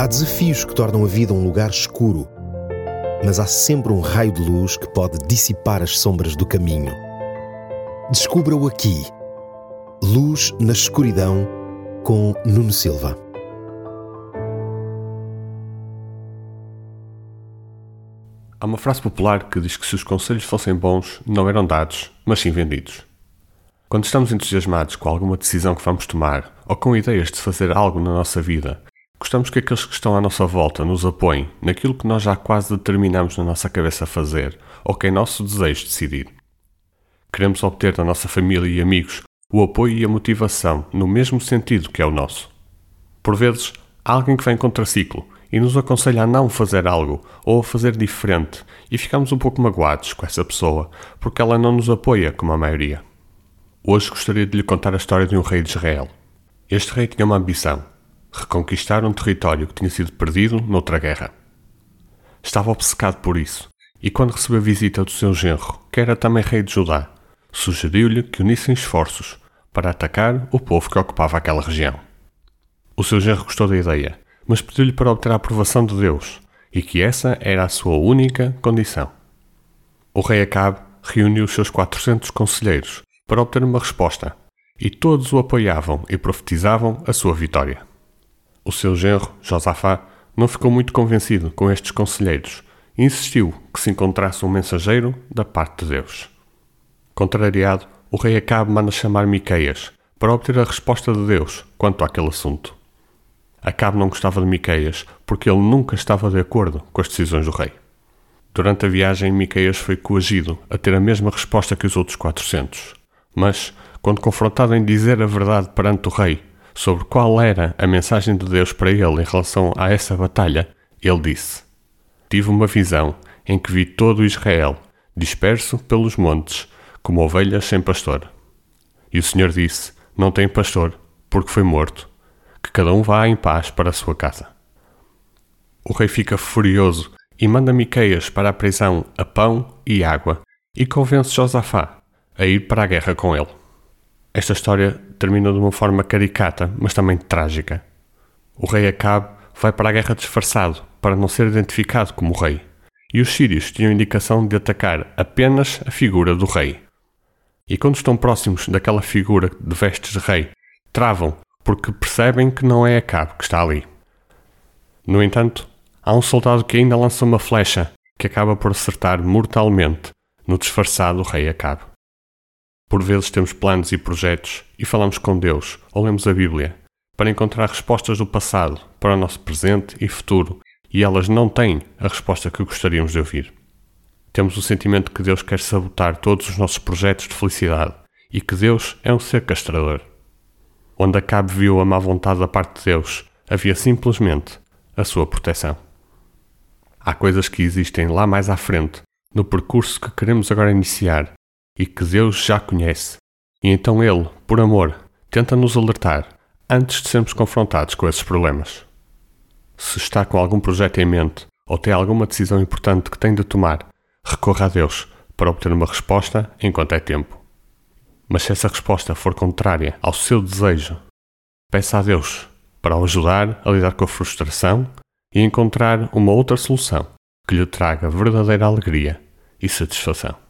Há desafios que tornam a vida um lugar escuro, mas há sempre um raio de luz que pode dissipar as sombras do caminho. Descubra-o aqui. Luz na escuridão com Nuno Silva. Há uma frase popular que diz que se os conselhos fossem bons, não eram dados, mas sim vendidos. Quando estamos entusiasmados com alguma decisão que vamos tomar ou com ideias de fazer algo na nossa vida, gostamos que aqueles que estão à nossa volta nos apoiem naquilo que nós já quase determinamos na nossa cabeça fazer ou que é nosso desejo decidir. Queremos obter da nossa família e amigos o apoio e a motivação no mesmo sentido que é o nosso. Por vezes, há alguém que vem contraciclo e nos aconselha a não fazer algo ou a fazer diferente e ficamos um pouco magoados com essa pessoa porque ela não nos apoia como a maioria. Hoje gostaria de lhe contar a história de um rei de Israel. Este rei tinha uma ambição: reconquistar um território que tinha sido perdido noutra guerra. Estava obcecado por isso e, quando recebeu a visita do seu genro, que era também rei de Judá, sugeriu-lhe que unissem esforços para atacar o povo que ocupava aquela região. O seu genro gostou da ideia mas pediu-lhe para obter a aprovação de Deus e que essa era a sua única condição. O rei Acabe reuniu os seus 400 conselheiros para obter uma resposta e todos o apoiavam e profetizavam a sua vitória. O seu genro, Josafá, não ficou muito convencido com estes conselheiros e insistiu que se encontrasse um mensageiro da parte de Deus. Contrariado, o rei Acabe manda chamar Miqueias para obter a resposta de Deus quanto àquele assunto. Acabe não gostava de Miqueias porque ele nunca estava de acordo com as decisões do rei. Durante a viagem, Miqueias foi coagido a ter a mesma resposta que os outros 400. Mas, quando confrontado em dizer a verdade perante o rei sobre qual era a mensagem de Deus para ele em relação a essa batalha, ele disse: Tive uma visão em que vi todo Israel disperso pelos montes, como ovelhas sem pastor. E o Senhor disse: Não tem pastor, porque foi morto que cada um vá em paz para a sua casa. O rei fica furioso e manda Miqueias para a prisão a pão e água e convence Josafá a ir para a guerra com ele. Esta história termina de uma forma caricata, mas também trágica. O rei Acabe vai para a guerra disfarçado para não ser identificado como rei, e os sírios tinham indicação de atacar apenas a figura do rei. E quando estão próximos daquela figura de vestes de rei, travam porque percebem que não é a cabo que está ali. No entanto, há um soldado que ainda lança uma flecha que acaba por acertar mortalmente no disfarçado rei Acabe. Por vezes temos planos e projetos e falamos com Deus ou lemos a Bíblia para encontrar respostas do passado para o nosso presente e futuro e elas não têm a resposta que gostaríamos de ouvir. Temos o sentimento que Deus quer sabotar todos os nossos projetos de felicidade e que Deus é um ser castrador onde Acabe viu a má vontade da parte de Deus, havia simplesmente a sua proteção. Há coisas que existem lá mais à frente, no percurso que queremos agora iniciar e que Deus já conhece, e então Ele, por amor, tenta nos alertar antes de sermos confrontados com esses problemas. Se está com algum projeto em mente ou tem alguma decisão importante que tem de tomar, recorra a Deus para obter uma resposta enquanto é tempo. Mas se essa resposta for contrária ao seu desejo, peça a Deus para o ajudar a lidar com a frustração e encontrar uma outra solução que lhe traga verdadeira alegria e satisfação.